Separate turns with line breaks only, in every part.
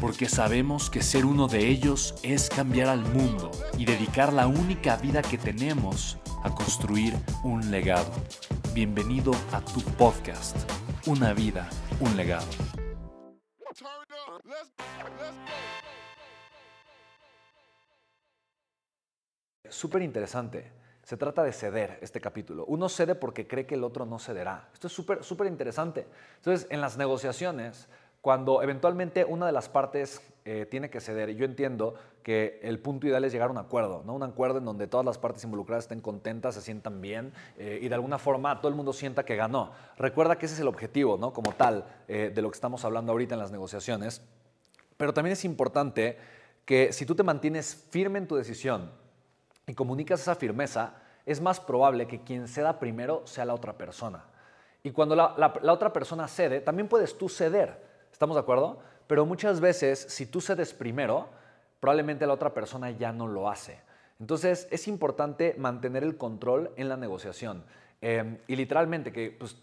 porque sabemos que ser uno de ellos es cambiar al mundo y dedicar la única vida que tenemos a construir un legado. Bienvenido a tu podcast, Una vida, un legado. Súper interesante. Se trata de ceder este capítulo. Uno cede porque cree que el otro no cederá. Esto es súper, súper interesante. Entonces, en las negociaciones, cuando eventualmente una de las partes eh, tiene que ceder, yo entiendo que el punto ideal es llegar a un acuerdo, ¿no? un acuerdo en donde todas las partes involucradas estén contentas, se sientan bien eh, y de alguna forma todo el mundo sienta que ganó. Recuerda que ese es el objetivo, ¿no? como tal, eh, de lo que estamos hablando ahorita en las negociaciones. Pero también es importante que si tú te mantienes firme en tu decisión y comunicas esa firmeza, es más probable que quien ceda primero sea la otra persona. Y cuando la otra persona cede, también puedes tú ceder. ¿Estamos de acuerdo? Pero muchas veces, si tú cedes primero, probablemente la otra persona ya no lo hace. Entonces, es importante mantener el control en la negociación. Eh, y literalmente, que pues,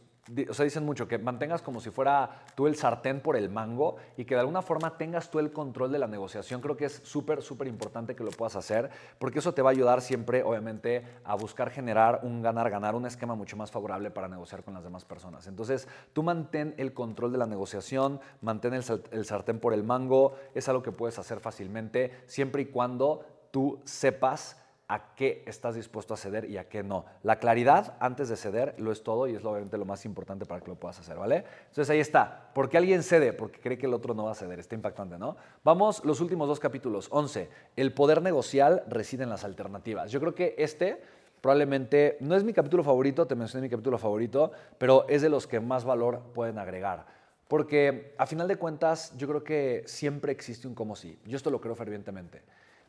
o sea, dicen mucho que mantengas como si fuera tú el sartén por el mango y que de alguna forma tengas tú el control de la negociación. Creo que es súper, súper importante que lo puedas hacer porque eso te va a ayudar siempre, obviamente, a buscar generar un ganar-ganar, un esquema mucho más favorable para negociar con las demás personas. Entonces, tú mantén el control de la negociación, mantén el, el sartén por el mango, es algo que puedes hacer fácilmente siempre y cuando tú sepas a qué estás dispuesto a ceder y a qué no. La claridad antes de ceder lo es todo y es obviamente lo más importante para que lo puedas hacer, ¿vale? Entonces ahí está. ¿Por qué alguien cede? Porque cree que el otro no va a ceder. Está impactante, ¿no? Vamos, los últimos dos capítulos. 11. El poder negocial reside en las alternativas. Yo creo que este probablemente no es mi capítulo favorito, te mencioné mi capítulo favorito, pero es de los que más valor pueden agregar. Porque a final de cuentas, yo creo que siempre existe un como sí. Yo esto lo creo fervientemente.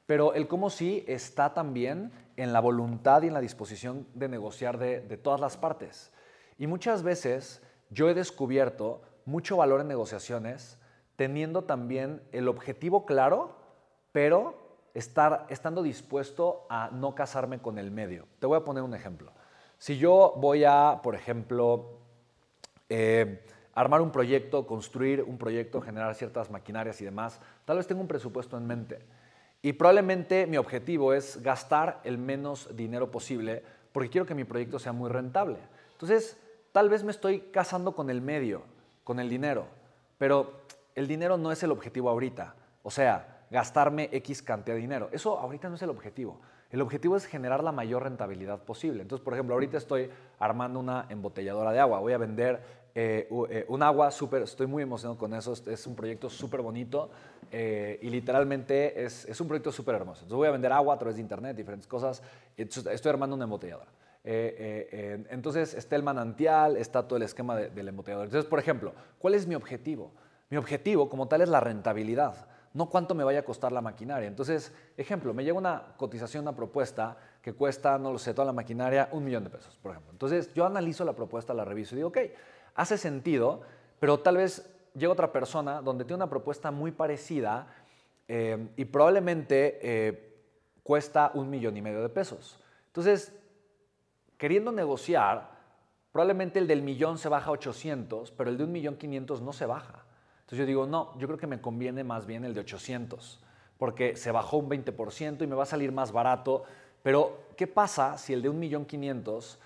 Pero el cómo sí está también en la voluntad y en la disposición de negociar de, todas las partes. Y muchas veces yo he descubierto mucho valor en negociaciones teniendo también el objetivo claro, pero estar, estando dispuesto a no casarme con el medio. Te voy a poner un ejemplo. Si yo voy a, por ejemplo, eh, armar un proyecto, construir un proyecto, generar ciertas maquinarias y demás, tal vez tengo un presupuesto en mente y probablemente mi objetivo es gastar el menos dinero posible porque quiero que mi proyecto sea muy rentable. Entonces, tal vez me estoy casando con el medio, con el dinero, pero el dinero no es el objetivo ahorita. O sea, gastarme X cantidad de dinero. Eso ahorita no es el objetivo. El objetivo es generar la mayor rentabilidad posible. Entonces, por ejemplo, ahorita estoy armando una embotelladora de agua. Voy a vender eh, eh, un agua súper, estoy muy emocionado con eso, es un proyecto súper bonito eh, y literalmente es, es un proyecto súper hermoso. Entonces voy a vender agua a través de internet, diferentes cosas, estoy armando una embotelladora. entonces está el manantial, está todo el esquema de, del embotellador. Entonces, por ejemplo, ¿cuál es mi objetivo? Mi objetivo como tal es la rentabilidad, no cuánto me vaya a costar la maquinaria. Entonces, ejemplo, me llega una cotización, una propuesta que cuesta, no lo sé, toda la maquinaria, un millón de pesos, por ejemplo. Entonces, yo analizo la propuesta, la reviso y digo, ok, hace sentido, pero tal vez llega otra persona donde tiene una propuesta muy parecida eh, y probablemente eh, cuesta un millón y medio de pesos. Entonces, queriendo negociar, probablemente el del millón se baja a 800, pero el de un millón 500 no se baja. Entonces yo digo, no, yo creo que me conviene más bien el de 800, porque se bajó un 20% y me va a salir más barato. Pero, ¿qué pasa si el de un millón 500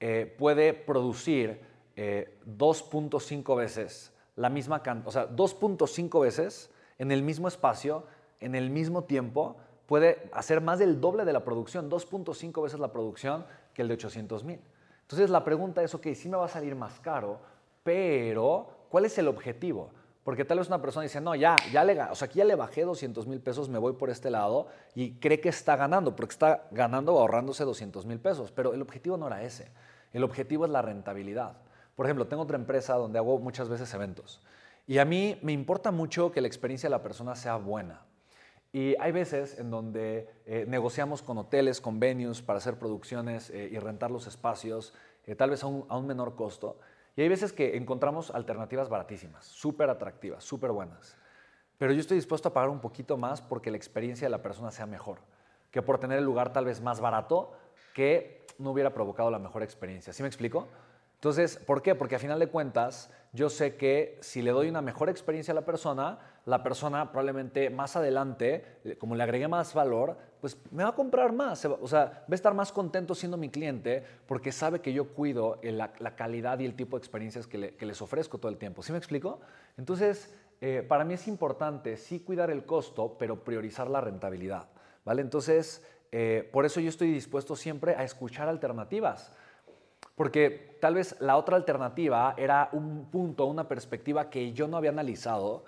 eh, puede producir 2.5 eh, veces la misma cantidad, o sea, 2.5 veces en el mismo espacio, en el mismo tiempo, puede hacer más del doble de la producción, 2.5 veces la producción que el de 800 mil. Entonces la pregunta es, ok, sí me va a salir más caro, pero ¿cuál es el objetivo? Porque tal vez una persona dice, no, ya, ya le, o sea, aquí ya le bajé 200 mil pesos, me voy por este lado y cree que está ganando, porque está ganando o ahorrándose 200 mil pesos. Pero el objetivo no era ese. El objetivo es la rentabilidad. Por ejemplo, tengo otra empresa donde hago muchas veces eventos. Y a mí me importa mucho que la experiencia de la persona sea buena. Y hay veces en donde eh, negociamos con hoteles, con venues para hacer producciones eh, y rentar los espacios, eh, tal vez a un, a un menor costo. Y hay veces que encontramos alternativas baratísimas, súper atractivas, súper buenas. Pero yo estoy dispuesto a pagar un poquito más porque la experiencia de la persona sea mejor, que por tener el lugar tal vez más barato que no hubiera provocado la mejor experiencia. ¿Sí me explico? Entonces, ¿por qué? Porque a final de cuentas, yo sé que si le doy una mejor experiencia a la persona, la persona probablemente más adelante, como le agregué más valor, pues me va a comprar más. O sea, va a estar más contento siendo mi cliente porque sabe que yo cuido la, calidad y el tipo de experiencias que, les ofrezco todo el tiempo. ¿Sí me explico? Entonces, eh, para mí es importante sí cuidar el costo, pero priorizar la rentabilidad. ¿Vale? Entonces, eh, por eso yo estoy dispuesto siempre a escuchar alternativas. Porque tal vez la otra alternativa era un punto, una perspectiva que yo no había analizado,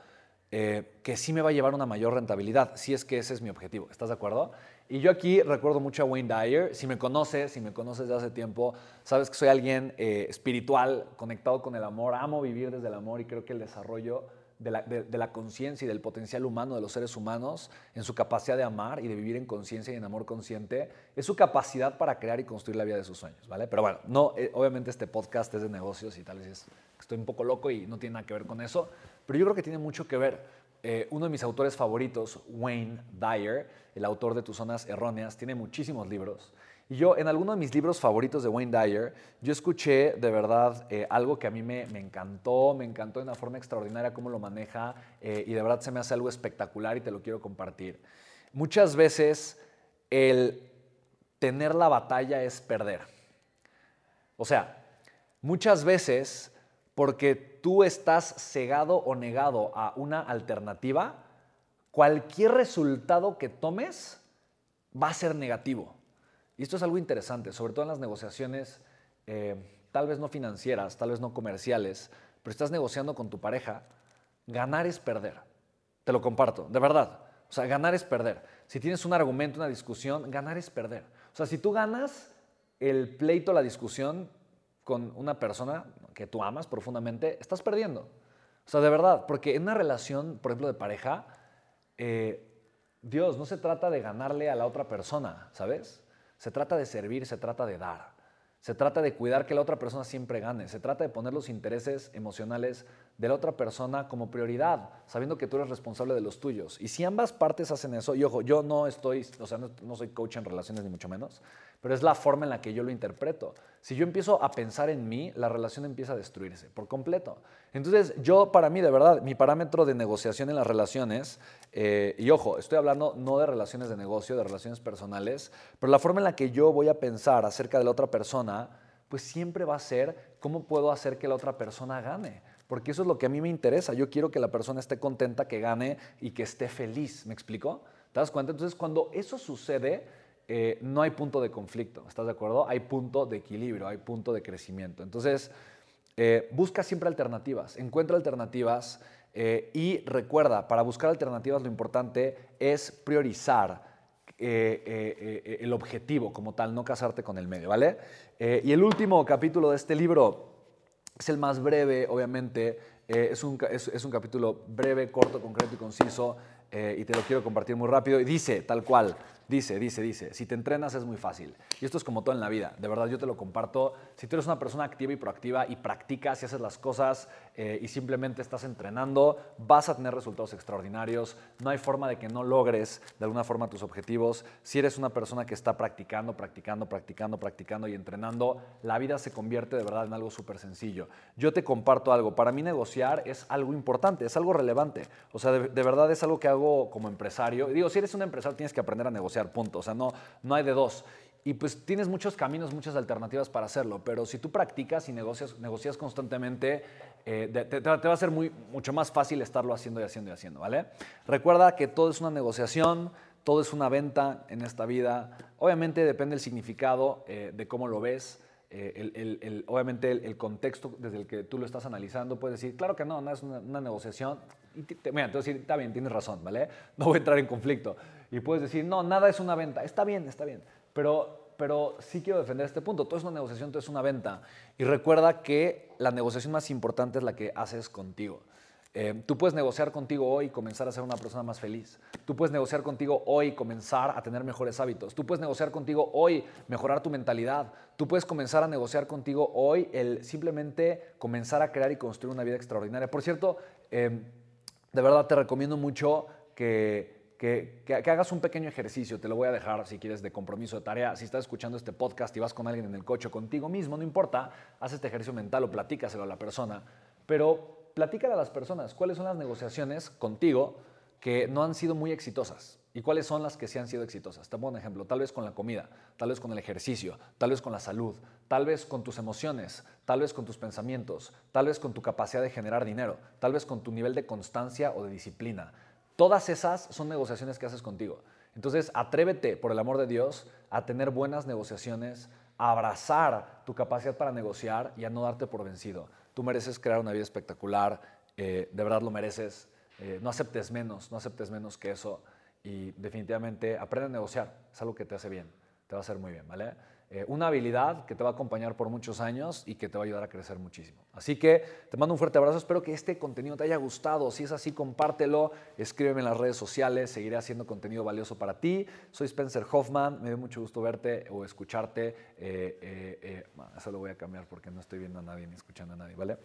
eh, que sí me va a llevar una mayor rentabilidad, si es que ese es mi objetivo. ¿Estás de acuerdo? Y yo aquí recuerdo mucho a Wayne Dyer. Si me conoces, si me conoces de hace tiempo, sabes que soy alguien eh, espiritual, conectado con el amor. Amo vivir desde el amor y creo que el desarrollo de la, conciencia y del potencial humano de los seres humanos en su capacidad de amar y de vivir en conciencia y en amor consciente es su capacidad para crear y construir la vida de sus sueños, ¿vale? Pero bueno, no, eh, obviamente este podcast es de negocios y tal vez estoy un poco loco y no tiene nada que ver con eso, pero yo creo que tiene mucho que ver. Eh, uno de mis autores favoritos, Wayne Dyer, el autor de Tus Zonas Erróneas, tiene muchísimos libros yo, en alguno de mis libros favoritos de Wayne Dyer, yo escuché de verdad eh, algo que a mí me, encantó, me encantó de una forma extraordinaria cómo lo maneja eh, y de verdad se me hace algo espectacular y te lo quiero compartir. Muchas veces el tener la batalla es perder. O sea, muchas veces porque tú estás cegado o negado a una alternativa, cualquier resultado que tomes va a ser negativo. Y esto es algo interesante, sobre todo en las negociaciones, eh, tal vez no financieras, tal vez no comerciales, pero estás negociando con tu pareja, ganar es perder. Te lo comparto, de verdad. O sea, ganar es perder. Si tienes un argumento, una discusión, ganar es perder. O sea, si tú ganas el pleito, la discusión con una persona que tú amas profundamente, estás perdiendo. O sea, de verdad, porque en una relación, por ejemplo, de pareja, eh, Dios, no se trata de ganarle a la otra persona, ¿sabes? Se trata de servir, se trata de dar. Se trata de cuidar que la otra persona siempre gane. Se trata de poner los intereses emocionales de la otra persona como prioridad, sabiendo que tú eres responsable de los tuyos. Y si ambas partes hacen eso, y ojo, yo no estoy, o sea, no, soy coach en relaciones ni mucho menos, pero es la forma en la que yo lo interpreto. Si yo empiezo a pensar en mí, la relación empieza a destruirse por completo. Entonces, yo para mí, de verdad, mi parámetro de negociación en las relaciones, eh, y ojo, estoy hablando no de relaciones de negocio, de relaciones personales, pero la forma en la que yo voy a pensar acerca de la otra persona, pues siempre va a ser cómo puedo hacer que la otra persona gane porque eso es lo que a mí me interesa. Yo quiero que la persona esté contenta, que gane y que esté feliz. ¿Me explico? ¿Te das cuenta? Entonces, cuando eso sucede, eh, no hay punto de conflicto. ¿Estás de acuerdo? Hay punto de equilibrio, hay punto de crecimiento. Entonces, eh, busca siempre alternativas, encuentra alternativas eh, y recuerda, para buscar alternativas lo importante es priorizar el objetivo como tal, no casarte con el medio, ¿vale? y el último capítulo de este libro es el más breve, obviamente. Es, un, es, un, capítulo breve, corto, concreto y conciso. Y te lo quiero compartir muy rápido. Y dice, tal cual, Dice, dice, dice, si te entrenas es muy fácil. Y esto es como todo en la vida, de verdad yo te lo comparto. Si tú eres una persona activa y proactiva y practicas y haces las cosas eh, y simplemente estás entrenando, vas a tener resultados extraordinarios. No hay forma de que no logres de alguna forma tus objetivos. Si eres una persona que está practicando, practicando, practicando, practicando y entrenando, la vida se convierte de verdad en algo súper sencillo. Yo te comparto algo, para mí negociar es algo importante, es algo relevante. O sea, de, verdad es algo que hago como empresario. Y digo, si eres un empresario tienes que aprender a negociar punto. O sea, no, no hay de dos. Y pues tienes muchos caminos, muchas alternativas para hacerlo, pero si tú practicas y negocias, negocias constantemente, eh, te, va a ser muy, mucho más fácil estarlo haciendo y haciendo y haciendo, ¿vale? Recuerda que todo es una negociación, todo es una venta en esta vida. Obviamente depende del significado eh, de cómo lo ves. Eh, obviamente el, contexto desde el que tú lo estás analizando, puedes decir, claro que no, no es una, negociación. Y te, mira, te decir, está bien, tienes razón, ¿vale? No voy a entrar en conflicto. Y puedes decir, no, nada es una venta. Está bien, está bien. Pero, pero sí quiero defender este punto. Todo es una negociación, todo es una venta. Y recuerda que la negociación más importante es la que haces contigo. Eh, tú puedes negociar contigo hoy y comenzar a ser una persona más feliz. Tú puedes negociar contigo hoy y comenzar a tener mejores hábitos. Tú puedes negociar contigo hoy mejorar tu mentalidad. Tú puedes comenzar a negociar contigo hoy el simplemente comenzar a crear y construir una vida extraordinaria. Por cierto, eh, de verdad te recomiendo mucho que, que, hagas un pequeño ejercicio. Te lo voy a dejar si quieres de compromiso de tarea. Si estás escuchando este podcast y vas con alguien en el coche contigo mismo, no importa, haz este ejercicio mental o platícaselo a la persona. Pero platícale a las personas cuáles son las negociaciones contigo que no han sido muy exitosas y cuáles son las que sí han sido exitosas. Te pongo un ejemplo, tal vez con la comida, tal vez con el ejercicio, tal vez con la salud, tal vez con tus emociones, tal vez con tus pensamientos, tal vez con tu capacidad de generar dinero, tal vez con tu nivel de constancia o de disciplina. Todas esas son negociaciones que haces contigo. Entonces, atrévete, por el amor de Dios, a tener buenas negociaciones, a abrazar tu capacidad para negociar y a no darte por vencido. Tú mereces crear una vida espectacular, eh, de verdad lo mereces. Eh, no aceptes menos, no aceptes menos que eso y definitivamente aprende a negociar. Es algo que te hace bien, te va a hacer muy bien, ¿vale? Eh, una habilidad que te va a acompañar por muchos años y que te va a ayudar a crecer muchísimo. Así que te mando un fuerte abrazo, espero que este contenido te haya gustado. Si es así, compártelo, escríbeme en las redes sociales, seguiré haciendo contenido valioso para ti. Soy Spencer Hoffman, me dio mucho gusto verte o escucharte. Eh, eh, eso lo voy a cambiar porque no estoy viendo a nadie ni escuchando a nadie, ¿vale?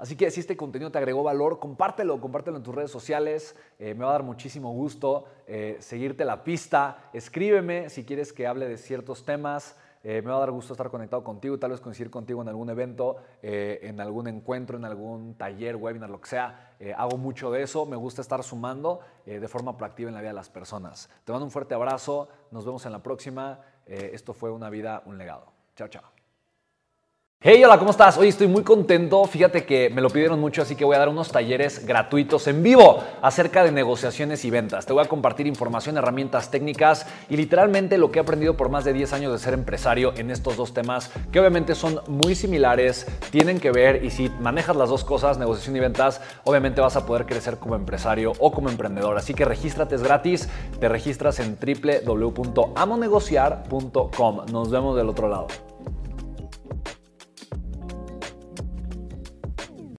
Así que si este contenido te agregó valor, compártelo, compártelo en tus redes sociales. Eh, me va a dar muchísimo gusto eh, seguirte la pista. Escríbeme si quieres que hable de ciertos temas. Eh, me va a dar gusto estar conectado contigo, tal vez coincidir contigo en algún evento, en algún encuentro, en algún taller, webinar, lo que sea. hago mucho de eso, me gusta estar sumando de forma proactiva en la vida de las personas. Te mando un fuerte abrazo, nos vemos en la próxima. esto fue una vida, un legado. Chao, chao. Hey, hola, ¿cómo estás? Hoy estoy muy contento. Fíjate que me lo pidieron mucho, así que voy a dar unos talleres gratuitos en vivo acerca de negociaciones y ventas. Te voy a compartir información, herramientas técnicas y literalmente lo que he aprendido por más de 10 años de ser empresario en estos dos temas, que obviamente son muy similares, tienen que ver y si manejas las dos cosas, negociación y ventas, obviamente vas a poder crecer como empresario o como emprendedor. Así que regístrate, es gratis. Te registras en www.amonegociar.com. Nos vemos del otro lado.